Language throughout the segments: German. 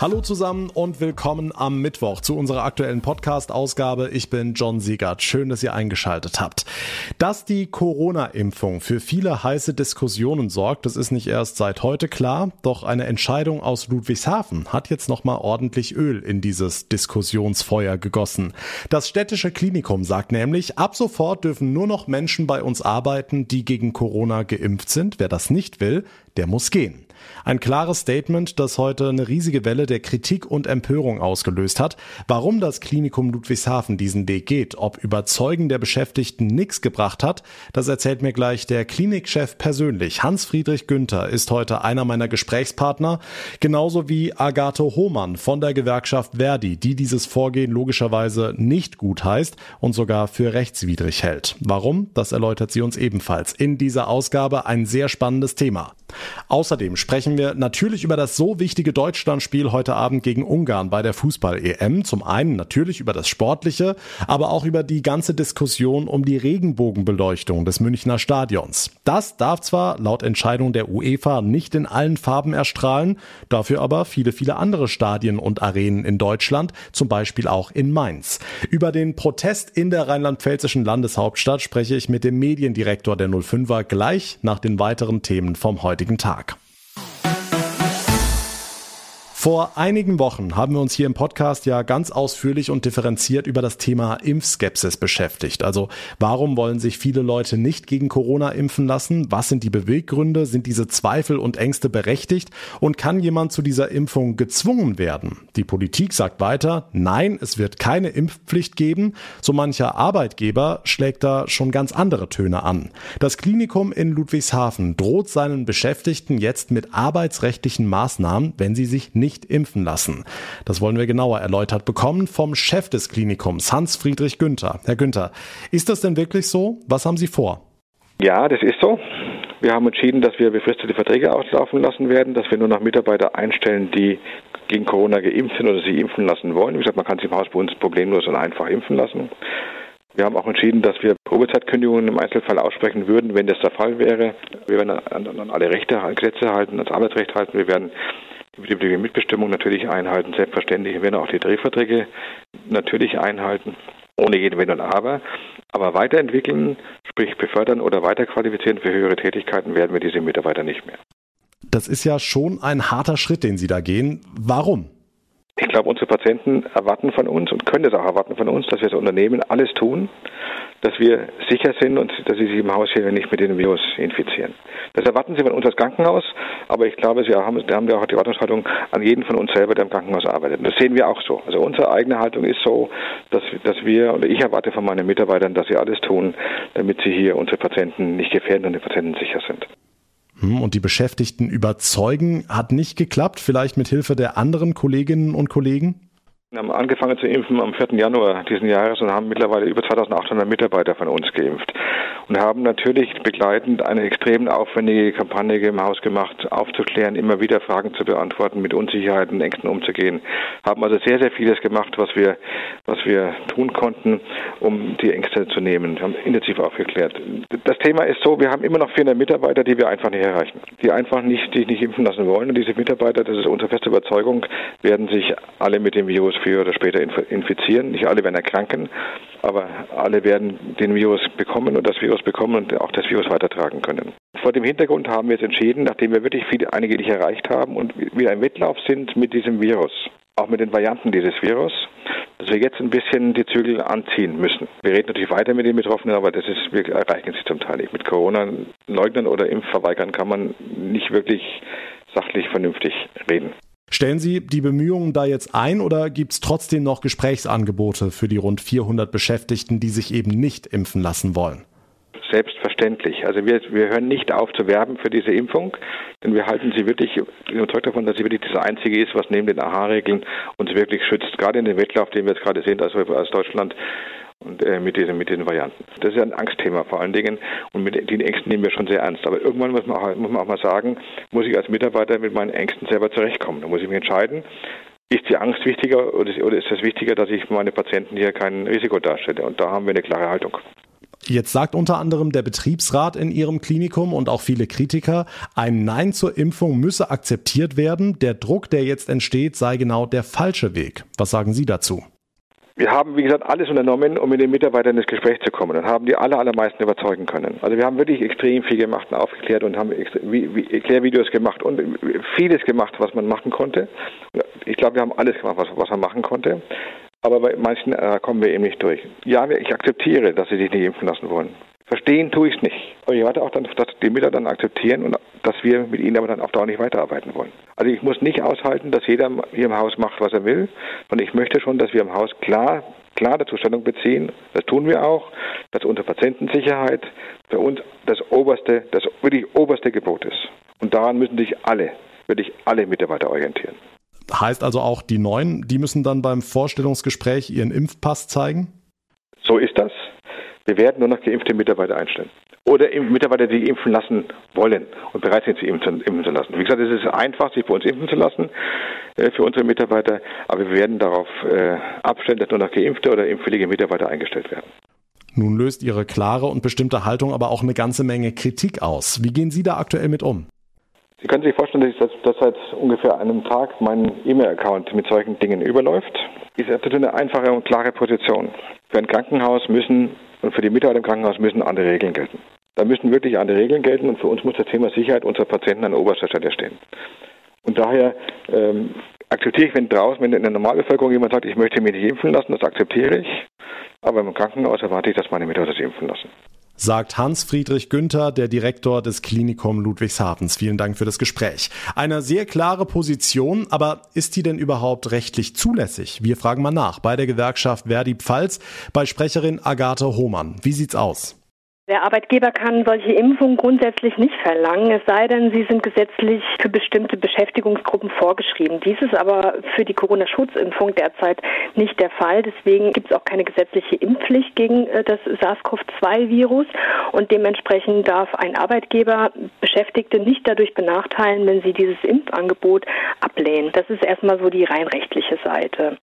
Hallo zusammen und willkommen am Mittwoch zu unserer aktuellen Podcast-Ausgabe. Ich bin John Siegert. Schön, dass ihr eingeschaltet habt. Dass die Corona-Impfung für viele heiße Diskussionen sorgt, das ist nicht erst seit heute klar. Doch eine Entscheidung aus Ludwigshafen hat jetzt nochmal ordentlich Öl in dieses Diskussionsfeuer gegossen. Das städtische Klinikum sagt nämlich, ab sofort dürfen nur noch Menschen bei uns arbeiten, die gegen Corona geimpft sind. Wer das nicht will, der muss gehen. Ein klares Statement, das heute eine riesige Welle der Kritik und Empörung ausgelöst hat. Warum das Klinikum Ludwigshafen diesen Weg geht, ob Überzeugen der Beschäftigten nichts gebracht hat, das erzählt mir gleich der Klinikchef persönlich. Hans-Friedrich Günther ist heute einer meiner Gesprächspartner, genauso wie Agathe Hohmann von der Gewerkschaft Verdi, die dieses Vorgehen logischerweise nicht gut heißt und sogar für rechtswidrig hält. Warum? Das erläutert sie uns ebenfalls in dieser Ausgabe. Ein sehr spannendes Thema. Außerdem sprechen wir natürlich über das so wichtige Deutschlandspiel heute Abend gegen Ungarn bei der Fußball-EM. Zum einen natürlich über das Sportliche, aber auch über die ganze Diskussion um die Regenbogenbeleuchtung des Münchner Stadions. Das darf zwar laut Entscheidung der UEFA nicht in allen Farben erstrahlen, dafür aber viele, viele andere Stadien und Arenen in Deutschland, zum Beispiel auch in Mainz. Über den Protest in der rheinland-pfälzischen Landeshauptstadt spreche ich mit dem Mediendirektor der 05er gleich nach den weiteren Themen vom heutigen Tag. Vor einigen Wochen haben wir uns hier im Podcast ja ganz ausführlich und differenziert über das Thema Impfskepsis beschäftigt. Also warum wollen sich viele Leute nicht gegen Corona impfen lassen? Was sind die Beweggründe? Sind diese Zweifel und Ängste berechtigt? Und kann jemand zu dieser Impfung gezwungen werden? Die Politik sagt weiter, nein, es wird keine Impfpflicht geben. So mancher Arbeitgeber schlägt da schon ganz andere Töne an. Das Klinikum in Ludwigshafen droht seinen Beschäftigten jetzt mit arbeitsrechtlichen Maßnahmen, wenn sie sich nicht nicht impfen lassen. Das wollen wir genauer erläutert bekommen vom Chef des Klinikums, Hans-Friedrich Günther. Herr Günther, ist das denn wirklich so? Was haben Sie vor? Ja, das ist so. Wir haben entschieden, dass wir befristete Verträge auslaufen lassen werden, dass wir nur noch Mitarbeiter einstellen, die gegen Corona geimpft sind oder sie impfen lassen wollen. Wie gesagt, man kann sich im Haus bei uns problemlos und einfach impfen lassen. Wir haben auch entschieden, dass wir Probezeitkündigungen im Einzelfall aussprechen würden, wenn das der Fall wäre. Wir werden an, alle Rechte, Gesetze halten, ans Arbeitsrecht halten. Wir werden die Mitbestimmung natürlich einhalten. Selbstverständlich werden auch die Tarifverträge natürlich einhalten, ohne jeden Wenn und Aber. Aber weiterentwickeln, sprich befördern oder weiterqualifizieren für höhere Tätigkeiten werden wir diese Mitarbeiter nicht mehr. Das ist ja schon ein harter Schritt, den Sie da gehen. Warum? Ich glaube, unsere Patienten erwarten von uns und können es auch erwarten von uns, dass wir als Unternehmen alles tun, dass wir sicher sind und dass sie sich im Haus hier nicht mit dem Virus infizieren. Das erwarten sie von uns als Krankenhaus, aber ich glaube, sie haben, da haben wir auch die Erwartungshaltung an jeden von uns selber, der im Krankenhaus arbeitet. Und das sehen wir auch so. Also unsere eigene Haltung ist so, dass, dass wir, oder ich erwarte von meinen Mitarbeitern, dass sie alles tun, damit sie hier unsere Patienten nicht gefährden und die Patienten sicher sind. Hm, und die Beschäftigten überzeugen hat nicht geklappt, vielleicht mit Hilfe der anderen Kolleginnen und Kollegen? Wir haben angefangen zu impfen am 4. Januar diesen Jahres und haben mittlerweile über 2800 Mitarbeiter von uns geimpft und haben natürlich begleitend eine extrem aufwendige Kampagne im Haus gemacht, aufzuklären, immer wieder Fragen zu beantworten, mit Unsicherheiten, Ängsten umzugehen. Haben also sehr, sehr vieles gemacht, was wir, was wir tun konnten, um die Ängste zu nehmen. Wir haben intensiv aufgeklärt. Das Thema ist so, wir haben immer noch 400 Mitarbeiter, die wir einfach nicht erreichen, die einfach nicht, die nicht impfen lassen wollen. Und diese Mitarbeiter, das ist unsere feste Überzeugung, werden sich alle mit dem Virus früher oder später infizieren. Nicht alle werden erkranken, aber alle werden den Virus bekommen und das Virus bekommen und auch das Virus weitertragen können. Vor dem Hintergrund haben wir jetzt entschieden, nachdem wir wirklich viele, einige nicht erreicht haben und wieder im Wettlauf sind mit diesem Virus, auch mit den Varianten dieses Virus, dass wir jetzt ein bisschen die Zügel anziehen müssen. Wir reden natürlich weiter mit den Betroffenen, aber das ist, wir erreichen sie zum Teil nicht. Mit Corona-Leugnern oder Impfverweigern kann man nicht wirklich sachlich vernünftig reden. Stellen Sie die Bemühungen da jetzt ein oder gibt es trotzdem noch Gesprächsangebote für die rund 400 Beschäftigten, die sich eben nicht impfen lassen wollen? Selbstverständlich. Also wir, wir hören nicht auf zu werben für diese Impfung, denn wir halten sie wirklich überzeugt davon, dass sie wirklich das Einzige ist, was neben den AHA-Regeln uns wirklich schützt. Gerade in dem Wettlauf, den wir jetzt gerade sehen, also aus Deutschland und äh, mit diesen mit diesen Varianten. Das ist ein Angstthema vor allen Dingen und mit den Ängsten nehmen wir schon sehr ernst. Aber irgendwann muss man auch, muss man auch mal sagen, muss ich als Mitarbeiter mit meinen Ängsten selber zurechtkommen. Da muss ich mich entscheiden, ist die Angst wichtiger oder ist es wichtiger, dass ich meine Patienten hier kein Risiko darstelle? Und da haben wir eine klare Haltung. Jetzt sagt unter anderem der Betriebsrat in ihrem Klinikum und auch viele Kritiker, ein Nein zur Impfung müsse akzeptiert werden. Der Druck, der jetzt entsteht, sei genau der falsche Weg. Was sagen Sie dazu? Wir haben, wie gesagt, alles unternommen, um mit den Mitarbeitern ins Gespräch zu kommen und haben die aller, allermeisten überzeugen können. Also wir haben wirklich extrem viel gemacht und aufgeklärt und haben Erklärvideos gemacht und vieles gemacht, was man machen konnte. Ich glaube, wir haben alles gemacht, was, was man machen konnte. Aber bei manchen äh, kommen wir eben nicht durch. Ja, ich akzeptiere, dass sie sich nicht impfen lassen wollen. Verstehen tue ich es nicht. Aber ich warte auch, dann, dass die Mitarbeiter dann akzeptieren und dass wir mit ihnen aber dann auf Dauer nicht weiterarbeiten wollen. Also ich muss nicht aushalten, dass jeder hier im Haus macht, was er will. Und ich möchte schon, dass wir im Haus klar, klar dazu Stellung beziehen. Das tun wir auch, dass unsere Patientensicherheit für uns das oberste, das wirklich oberste Gebot ist. Und daran müssen sich alle, wirklich alle Mitarbeiter orientieren. Heißt also auch die Neuen, die müssen dann beim Vorstellungsgespräch ihren Impfpass zeigen? So ist das. Wir werden nur noch geimpfte Mitarbeiter einstellen. Oder Mitarbeiter, die impfen lassen wollen und bereit sind, sich impfen, impfen zu lassen. Wie gesagt, es ist einfach, sich bei uns impfen zu lassen äh, für unsere Mitarbeiter, aber wir werden darauf äh, abstellen, dass nur noch geimpfte oder impfwillige Mitarbeiter eingestellt werden. Nun löst Ihre klare und bestimmte Haltung aber auch eine ganze Menge Kritik aus. Wie gehen Sie da aktuell mit um? Sie können sich vorstellen, dass, dass seit ungefähr einem Tag mein E-Mail-Account mit solchen Dingen überläuft. Ist natürlich eine einfache und klare Position. Für ein Krankenhaus müssen und für die Mitarbeiter im Krankenhaus müssen andere Regeln gelten. Da müssen wirklich andere Regeln gelten und für uns muss das Thema Sicherheit unserer Patienten an oberster Stelle stehen. Und daher ähm, akzeptiere ich, wenn draußen, wenn in der Normalbevölkerung jemand sagt, ich möchte mich nicht impfen lassen, das akzeptiere ich. Aber im Krankenhaus erwarte ich, dass meine Mitarbeiter sich impfen lassen sagt Hans-Friedrich Günther, der Direktor des Klinikum Ludwigshafens. Vielen Dank für das Gespräch. Eine sehr klare Position, aber ist die denn überhaupt rechtlich zulässig? Wir fragen mal nach bei der Gewerkschaft Verdi Pfalz bei Sprecherin Agathe Hohmann. Wie sieht's aus? Der Arbeitgeber kann solche Impfungen grundsätzlich nicht verlangen, es sei denn, sie sind gesetzlich für bestimmte Beschäftigungsgruppen vorgeschrieben. Dies ist aber für die Corona-Schutzimpfung derzeit nicht der Fall. Deswegen gibt es auch keine gesetzliche Impfpflicht gegen äh, das SARS-CoV-2-Virus und dementsprechend darf ein Arbeitgeber Beschäftigte nicht dadurch benachteilen, wenn sie dieses Impfangebot ablehnen. Das ist erstmal so die rein rechtliche Seite.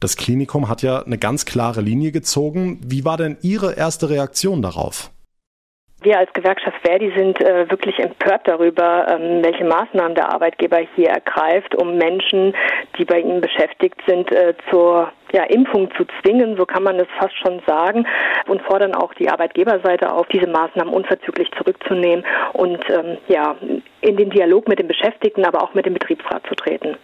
Das Klinikum hat ja eine ganz klare Linie gezogen. Wie war denn Ihre erste Reaktion darauf? Wir als Gewerkschaft Verdi sind äh, wirklich empört darüber, ähm, welche Maßnahmen der Arbeitgeber hier ergreift, um Menschen, die bei ihm beschäftigt sind, äh, zur ja, Impfung zu zwingen, so kann man es fast schon sagen, und fordern auch die Arbeitgeberseite auf, diese Maßnahmen unverzüglich zurückzunehmen und ähm, ja, in den Dialog mit den Beschäftigten, aber auch mit dem Betriebsrat zu treten.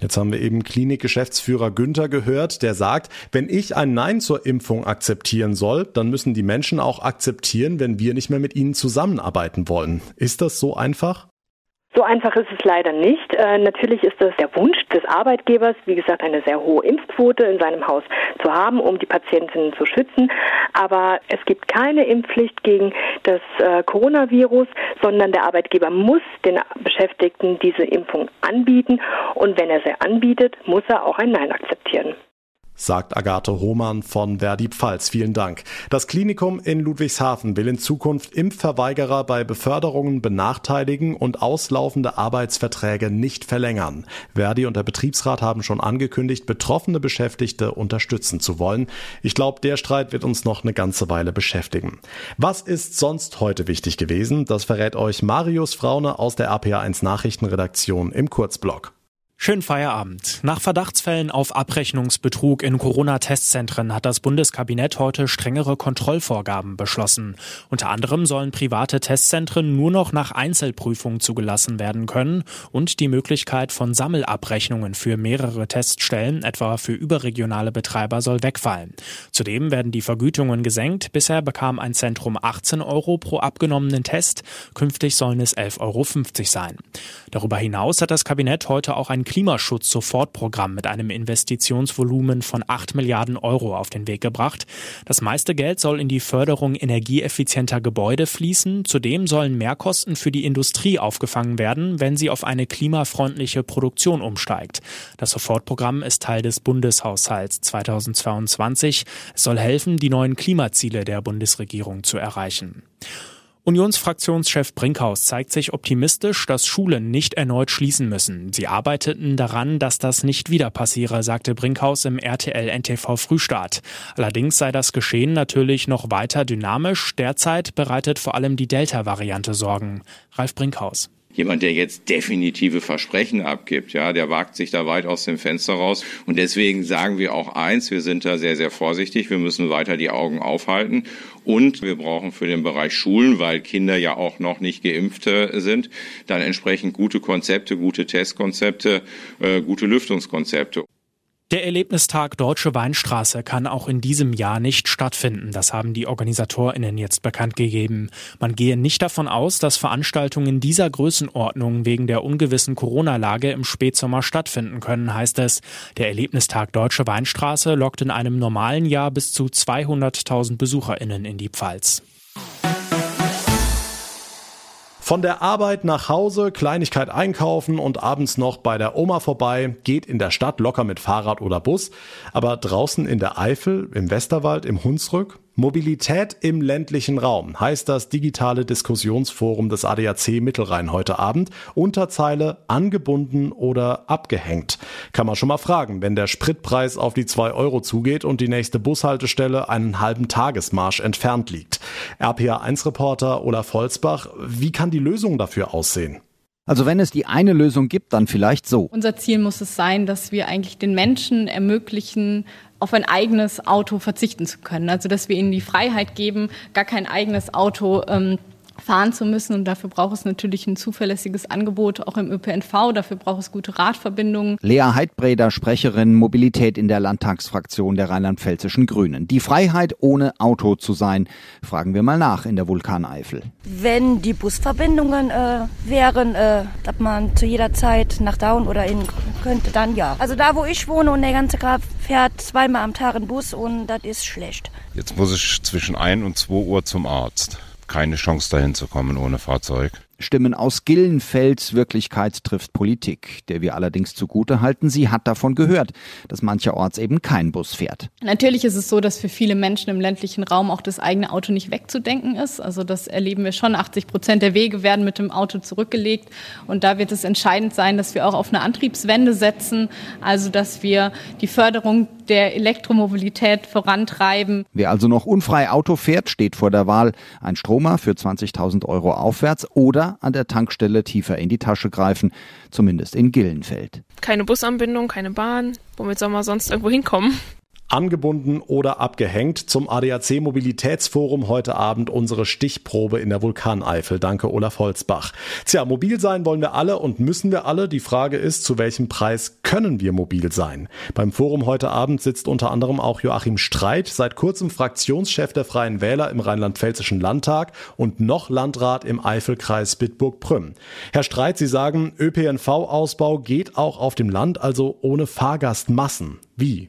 Jetzt haben wir eben Klinikgeschäftsführer Günther gehört, der sagt, wenn ich ein Nein zur Impfung akzeptieren soll, dann müssen die Menschen auch akzeptieren, wenn wir nicht mehr mit ihnen zusammenarbeiten wollen. Ist das so einfach? So einfach ist es leider nicht. Äh, natürlich ist das der Wunsch des Arbeitgebers, wie gesagt, eine sehr hohe Impfquote in seinem Haus zu haben, um die Patientinnen zu schützen. Aber es gibt keine Impfpflicht gegen das äh, Coronavirus, sondern der Arbeitgeber muss den Beschäftigten diese Impfung anbieten. Und wenn er sie anbietet, muss er auch ein Nein akzeptieren sagt Agathe Hohmann von Verdi Pfalz. Vielen Dank. Das Klinikum in Ludwigshafen will in Zukunft Impfverweigerer bei Beförderungen benachteiligen und auslaufende Arbeitsverträge nicht verlängern. Verdi und der Betriebsrat haben schon angekündigt, betroffene Beschäftigte unterstützen zu wollen. Ich glaube, der Streit wird uns noch eine ganze Weile beschäftigen. Was ist sonst heute wichtig gewesen? Das verrät euch Marius Fraune aus der RPA1 Nachrichtenredaktion im Kurzblock. Schönen Feierabend. Nach Verdachtsfällen auf Abrechnungsbetrug in Corona-Testzentren hat das Bundeskabinett heute strengere Kontrollvorgaben beschlossen. Unter anderem sollen private Testzentren nur noch nach Einzelprüfung zugelassen werden können und die Möglichkeit von Sammelabrechnungen für mehrere Teststellen, etwa für überregionale Betreiber, soll wegfallen. Zudem werden die Vergütungen gesenkt. Bisher bekam ein Zentrum 18 Euro pro abgenommenen Test. Künftig sollen es 11,50 Euro sein. Darüber hinaus hat das Kabinett heute auch ein Klimaschutz-Sofortprogramm mit einem Investitionsvolumen von 8 Milliarden Euro auf den Weg gebracht. Das meiste Geld soll in die Förderung energieeffizienter Gebäude fließen. Zudem sollen Mehrkosten für die Industrie aufgefangen werden, wenn sie auf eine klimafreundliche Produktion umsteigt. Das Sofortprogramm ist Teil des Bundeshaushalts 2022. Es soll helfen, die neuen Klimaziele der Bundesregierung zu erreichen. Unionsfraktionschef Brinkhaus zeigt sich optimistisch, dass Schulen nicht erneut schließen müssen. Sie arbeiteten daran, dass das nicht wieder passiere, sagte Brinkhaus im RTL NTV Frühstart. Allerdings sei das Geschehen natürlich noch weiter dynamisch. Derzeit bereitet vor allem die Delta-Variante Sorgen. Ralf Brinkhaus. Jemand, der jetzt definitive Versprechen abgibt, ja, der wagt sich da weit aus dem Fenster raus. Und deswegen sagen wir auch eins, wir sind da sehr, sehr vorsichtig. Wir müssen weiter die Augen aufhalten. Und wir brauchen für den Bereich Schulen, weil Kinder ja auch noch nicht geimpft sind, dann entsprechend gute Konzepte, gute Testkonzepte, äh, gute Lüftungskonzepte. Der Erlebnistag Deutsche Weinstraße kann auch in diesem Jahr nicht stattfinden. Das haben die OrganisatorInnen jetzt bekannt gegeben. Man gehe nicht davon aus, dass Veranstaltungen dieser Größenordnung wegen der ungewissen Corona-Lage im Spätsommer stattfinden können, heißt es. Der Erlebnistag Deutsche Weinstraße lockt in einem normalen Jahr bis zu 200.000 BesucherInnen in die Pfalz. Von der Arbeit nach Hause, Kleinigkeit einkaufen und abends noch bei der Oma vorbei, geht in der Stadt locker mit Fahrrad oder Bus, aber draußen in der Eifel, im Westerwald, im Hunsrück, Mobilität im ländlichen Raum heißt das digitale Diskussionsforum des ADAC Mittelrhein heute Abend. Unterzeile angebunden oder abgehängt. Kann man schon mal fragen, wenn der Spritpreis auf die zwei Euro zugeht und die nächste Bushaltestelle einen halben Tagesmarsch entfernt liegt. RPA1-Reporter Olaf Holzbach, wie kann die Lösung dafür aussehen? Also wenn es die eine Lösung gibt, dann vielleicht so. Unser Ziel muss es sein, dass wir eigentlich den Menschen ermöglichen, auf ein eigenes Auto verzichten zu können. Also dass wir ihnen die Freiheit geben, gar kein eigenes Auto ähm, fahren zu müssen. Und dafür braucht es natürlich ein zuverlässiges Angebot, auch im ÖPNV. Dafür braucht es gute Radverbindungen. Lea Heidbreder, Sprecherin Mobilität in der Landtagsfraktion der rheinland-pfälzischen Grünen. Die Freiheit, ohne Auto zu sein, fragen wir mal nach in der Vulkaneifel. Wenn die Busverbindungen äh, wären, äh, dass man zu jeder Zeit nach Down oder in könnte, dann ja. Also da, wo ich wohne und der ganze Grab fährt zweimal am Tag ein Bus und das ist schlecht. Jetzt muss ich zwischen 1 und 2 Uhr zum Arzt keine Chance dahin zu kommen ohne Fahrzeug. Stimmen aus Gillenfelds Wirklichkeit trifft Politik, der wir allerdings zugute halten, sie hat davon gehört, dass mancherorts eben kein Bus fährt. Natürlich ist es so, dass für viele Menschen im ländlichen Raum auch das eigene Auto nicht wegzudenken ist. Also das erleben wir schon. 80 Prozent der Wege werden mit dem Auto zurückgelegt. Und da wird es entscheidend sein, dass wir auch auf eine Antriebswende setzen. Also dass wir die Förderung der Elektromobilität vorantreiben. Wer also noch unfrei Auto fährt, steht vor der Wahl, ein Stromer für 20.000 Euro aufwärts oder an der Tankstelle tiefer in die Tasche greifen, zumindest in Gillenfeld. Keine Busanbindung, keine Bahn. Womit soll man sonst irgendwo hinkommen? Angebunden oder abgehängt. Zum ADAC Mobilitätsforum heute Abend unsere Stichprobe in der Vulkaneifel. Danke, Olaf Holzbach. Tja, mobil sein wollen wir alle und müssen wir alle. Die Frage ist, zu welchem Preis können wir mobil sein? Beim Forum heute Abend sitzt unter anderem auch Joachim Streit, seit kurzem Fraktionschef der Freien Wähler im Rheinland-Pfälzischen Landtag und noch Landrat im Eifelkreis Bitburg-Prüm. Herr Streit, Sie sagen, ÖPNV-Ausbau geht auch auf dem Land, also ohne Fahrgastmassen. Wie?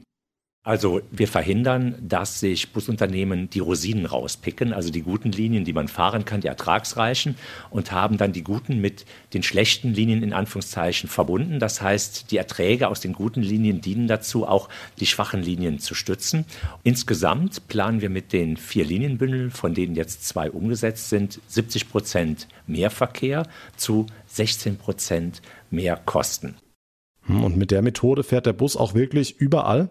Also wir verhindern, dass sich Busunternehmen die Rosinen rauspicken, also die guten Linien, die man fahren kann, die ertragsreichen, und haben dann die guten mit den schlechten Linien in Anführungszeichen verbunden. Das heißt, die Erträge aus den guten Linien dienen dazu, auch die schwachen Linien zu stützen. Insgesamt planen wir mit den vier Linienbündeln, von denen jetzt zwei umgesetzt sind, 70 Prozent mehr Verkehr zu 16 Prozent mehr Kosten. Und mit der Methode fährt der Bus auch wirklich überall?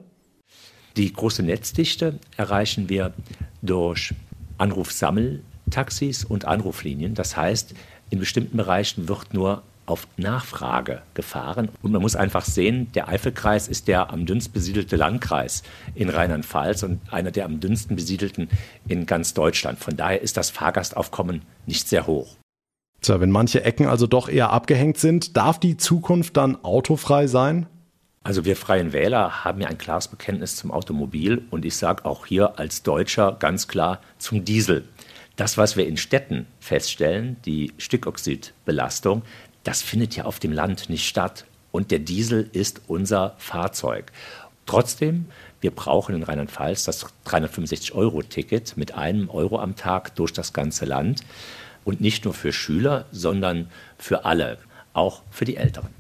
Die große Netzdichte erreichen wir durch Anrufsammeltaxis und Anruflinien. Das heißt, in bestimmten Bereichen wird nur auf Nachfrage gefahren. Und man muss einfach sehen, der Eifelkreis ist der am dünnst besiedelte Landkreis in Rheinland-Pfalz und einer der am dünnsten besiedelten in ganz Deutschland. Von daher ist das Fahrgastaufkommen nicht sehr hoch. Tja, wenn manche Ecken also doch eher abgehängt sind, darf die Zukunft dann autofrei sein? Also wir Freien Wähler haben ja ein klares Bekenntnis zum Automobil und ich sage auch hier als Deutscher ganz klar zum Diesel. Das, was wir in Städten feststellen, die Stickoxidbelastung, das findet ja auf dem Land nicht statt. Und der Diesel ist unser Fahrzeug. Trotzdem, wir brauchen in Rheinland-Pfalz das 365-Euro-Ticket mit einem Euro am Tag durch das ganze Land. Und nicht nur für Schüler, sondern für alle, auch für die Älteren.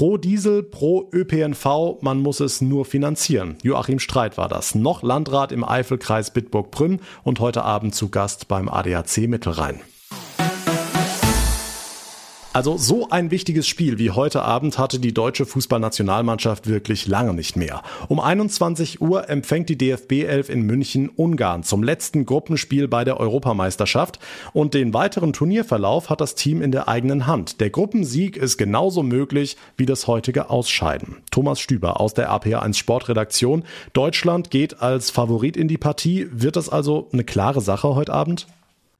Pro Diesel, pro ÖPNV, man muss es nur finanzieren. Joachim Streit war das, noch Landrat im Eifelkreis Bitburg-Prünn und heute Abend zu Gast beim ADAC Mittelrhein. Also so ein wichtiges Spiel wie heute Abend hatte die deutsche Fußballnationalmannschaft wirklich lange nicht mehr. Um 21 Uhr empfängt die DFB 11 in München Ungarn zum letzten Gruppenspiel bei der Europameisterschaft und den weiteren Turnierverlauf hat das Team in der eigenen Hand. Der Gruppensieg ist genauso möglich wie das heutige Ausscheiden. Thomas Stüber aus der APA1 Sportredaktion. Deutschland geht als Favorit in die Partie. Wird das also eine klare Sache heute Abend?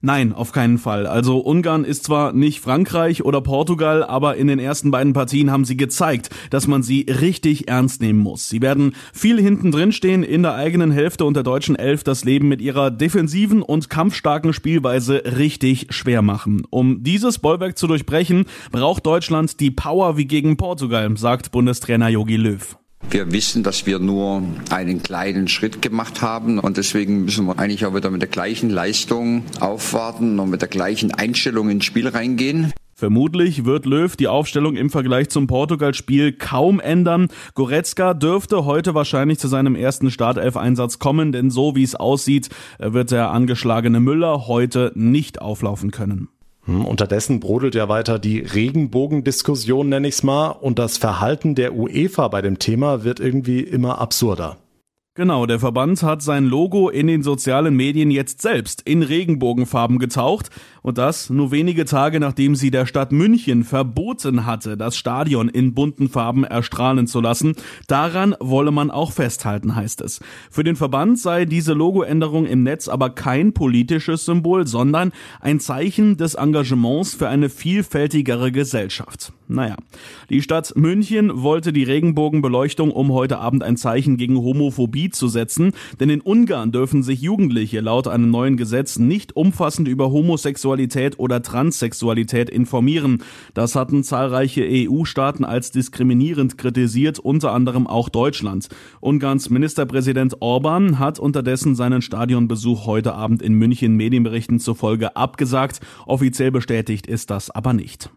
Nein, auf keinen Fall. Also Ungarn ist zwar nicht Frankreich oder Portugal, aber in den ersten beiden Partien haben sie gezeigt, dass man sie richtig ernst nehmen muss. Sie werden viel hinten drin stehen in der eigenen Hälfte und der deutschen Elf das Leben mit ihrer defensiven und kampfstarken Spielweise richtig schwer machen. Um dieses Bollwerk zu durchbrechen, braucht Deutschland die Power wie gegen Portugal, sagt Bundestrainer Jogi Löw. Wir wissen, dass wir nur einen kleinen Schritt gemacht haben und deswegen müssen wir eigentlich auch wieder mit der gleichen Leistung aufwarten und mit der gleichen Einstellung ins Spiel reingehen. Vermutlich wird Löw die Aufstellung im Vergleich zum Portugal-Spiel kaum ändern. Goretzka dürfte heute wahrscheinlich zu seinem ersten Startelf-Einsatz kommen, denn so wie es aussieht, wird der angeschlagene Müller heute nicht auflaufen können. Hm, unterdessen brodelt ja weiter die Regenbogendiskussion, nenne ich es mal, und das Verhalten der UEFA bei dem Thema wird irgendwie immer absurder. Genau, der Verband hat sein Logo in den sozialen Medien jetzt selbst in Regenbogenfarben getaucht und das nur wenige Tage nachdem sie der Stadt München verboten hatte, das Stadion in bunten Farben erstrahlen zu lassen. Daran wolle man auch festhalten, heißt es. Für den Verband sei diese Logoänderung im Netz aber kein politisches Symbol, sondern ein Zeichen des Engagements für eine vielfältigere Gesellschaft. Naja, die Stadt München wollte die Regenbogenbeleuchtung, um heute Abend ein Zeichen gegen Homophobie zu setzen, denn in Ungarn dürfen sich Jugendliche laut einem neuen Gesetz nicht umfassend über Homosexualität oder Transsexualität informieren. Das hatten zahlreiche EU-Staaten als diskriminierend kritisiert, unter anderem auch Deutschland. Ungarns Ministerpräsident Orban hat unterdessen seinen Stadionbesuch heute Abend in München Medienberichten zufolge abgesagt. Offiziell bestätigt ist das aber nicht.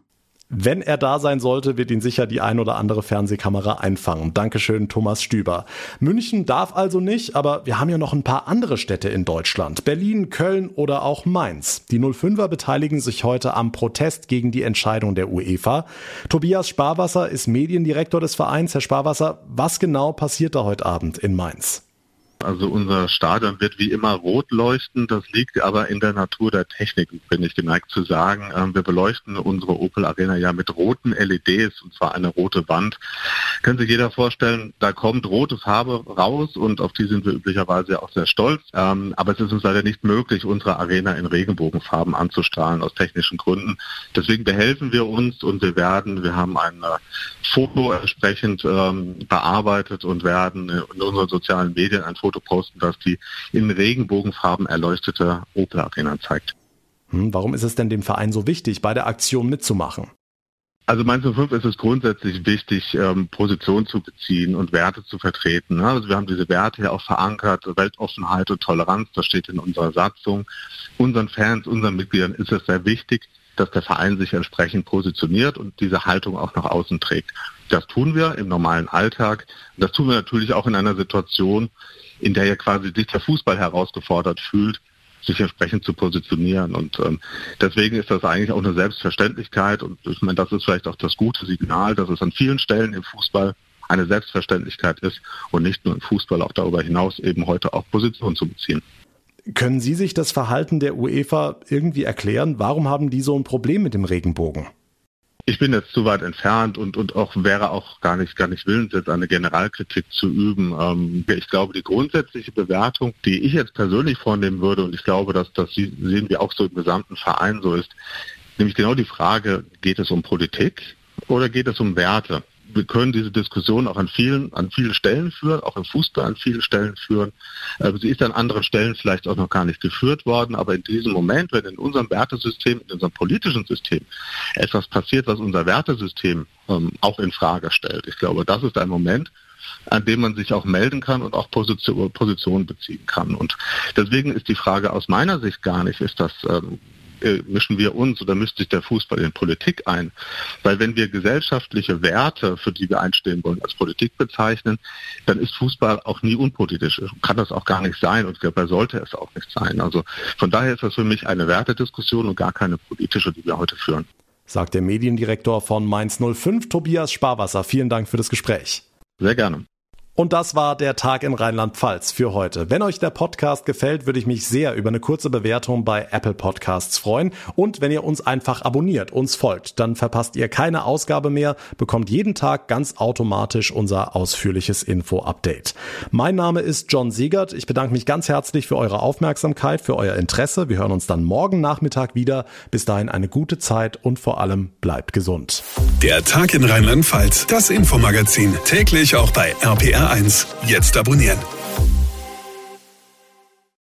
Wenn er da sein sollte, wird ihn sicher die ein oder andere Fernsehkamera einfangen. Dankeschön, Thomas Stüber. München darf also nicht, aber wir haben ja noch ein paar andere Städte in Deutschland. Berlin, Köln oder auch Mainz. Die 05er beteiligen sich heute am Protest gegen die Entscheidung der UEFA. Tobias Sparwasser ist Mediendirektor des Vereins. Herr Sparwasser, was genau passiert da heute Abend in Mainz? Also unser Stadion wird wie immer rot leuchten. Das liegt aber in der Natur der Technik, bin ich geneigt zu sagen. Ähm, wir beleuchten unsere Opel Arena ja mit roten LEDs und zwar eine rote Wand. Können sich jeder vorstellen, da kommt rote Farbe raus und auf die sind wir üblicherweise auch sehr stolz. Ähm, aber es ist uns leider nicht möglich, unsere Arena in Regenbogenfarben anzustrahlen aus technischen Gründen. Deswegen behelfen wir uns und wir werden, wir haben ein äh, Foto entsprechend ähm, bearbeitet und werden in unseren sozialen Medien ein Foto Foto posten, das die in Regenbogenfarben erleuchtete Opel Arena zeigt. Hm, warum ist es denn dem Verein so wichtig, bei der Aktion mitzumachen? Also Mainz 05 ist es grundsätzlich wichtig, ähm, Position zu beziehen und Werte zu vertreten. Also wir haben diese Werte ja auch verankert, Weltoffenheit und Toleranz, das steht in unserer Satzung. Unseren Fans, unseren Mitgliedern ist es sehr wichtig, dass der Verein sich entsprechend positioniert und diese Haltung auch nach außen trägt. Das tun wir im normalen Alltag. Das tun wir natürlich auch in einer Situation, in der ja quasi sich der Fußball herausgefordert fühlt, sich entsprechend zu positionieren. Und ähm, deswegen ist das eigentlich auch eine Selbstverständlichkeit. Und ich meine, das ist vielleicht auch das gute Signal, dass es an vielen Stellen im Fußball eine Selbstverständlichkeit ist und nicht nur im Fußball, auch darüber hinaus eben heute auch Position zu beziehen. Können Sie sich das Verhalten der UEFA irgendwie erklären? Warum haben die so ein Problem mit dem Regenbogen? Ich bin jetzt zu weit entfernt und, und auch wäre auch gar nicht, gar nicht willens, jetzt eine Generalkritik zu üben. Ähm, ich glaube, die grundsätzliche Bewertung, die ich jetzt persönlich vornehmen würde, und ich glaube, dass das sehen wir auch so im gesamten Verein so ist, nämlich genau die Frage, geht es um Politik oder geht es um Werte? Wir können diese Diskussion auch an vielen, an vielen Stellen führen, auch im Fußball an vielen Stellen führen. Ähm, sie ist an anderen Stellen vielleicht auch noch gar nicht geführt worden, aber in diesem Moment, wenn in unserem Wertesystem, in unserem politischen System etwas passiert, was unser Wertesystem ähm, auch in Frage stellt, ich glaube, das ist ein Moment, an dem man sich auch melden kann und auch Position, Position beziehen kann. Und deswegen ist die Frage aus meiner Sicht gar nicht, ist das ähm, äh, mischen wir uns oder mischt sich der Fußball in Politik ein. Weil wenn wir gesellschaftliche Werte, für die wir einstehen wollen, als Politik bezeichnen, dann ist Fußball auch nie unpolitisch. Kann das auch gar nicht sein und dabei sollte es auch nicht sein. Also von daher ist das für mich eine Wertediskussion und gar keine politische, die wir heute führen. sagt der Mediendirektor von Mainz 05, Tobias Sparwasser. Vielen Dank für das Gespräch. Sehr gerne. Und das war der Tag in Rheinland-Pfalz für heute. Wenn euch der Podcast gefällt, würde ich mich sehr über eine kurze Bewertung bei Apple Podcasts freuen. Und wenn ihr uns einfach abonniert, uns folgt, dann verpasst ihr keine Ausgabe mehr, bekommt jeden Tag ganz automatisch unser ausführliches Info-Update. Mein Name ist John Siegert. Ich bedanke mich ganz herzlich für eure Aufmerksamkeit, für euer Interesse. Wir hören uns dann morgen Nachmittag wieder. Bis dahin eine gute Zeit und vor allem bleibt gesund. Der Tag in Rheinland-Pfalz, das Infomagazin, täglich auch bei RPR1. Jetzt abonnieren.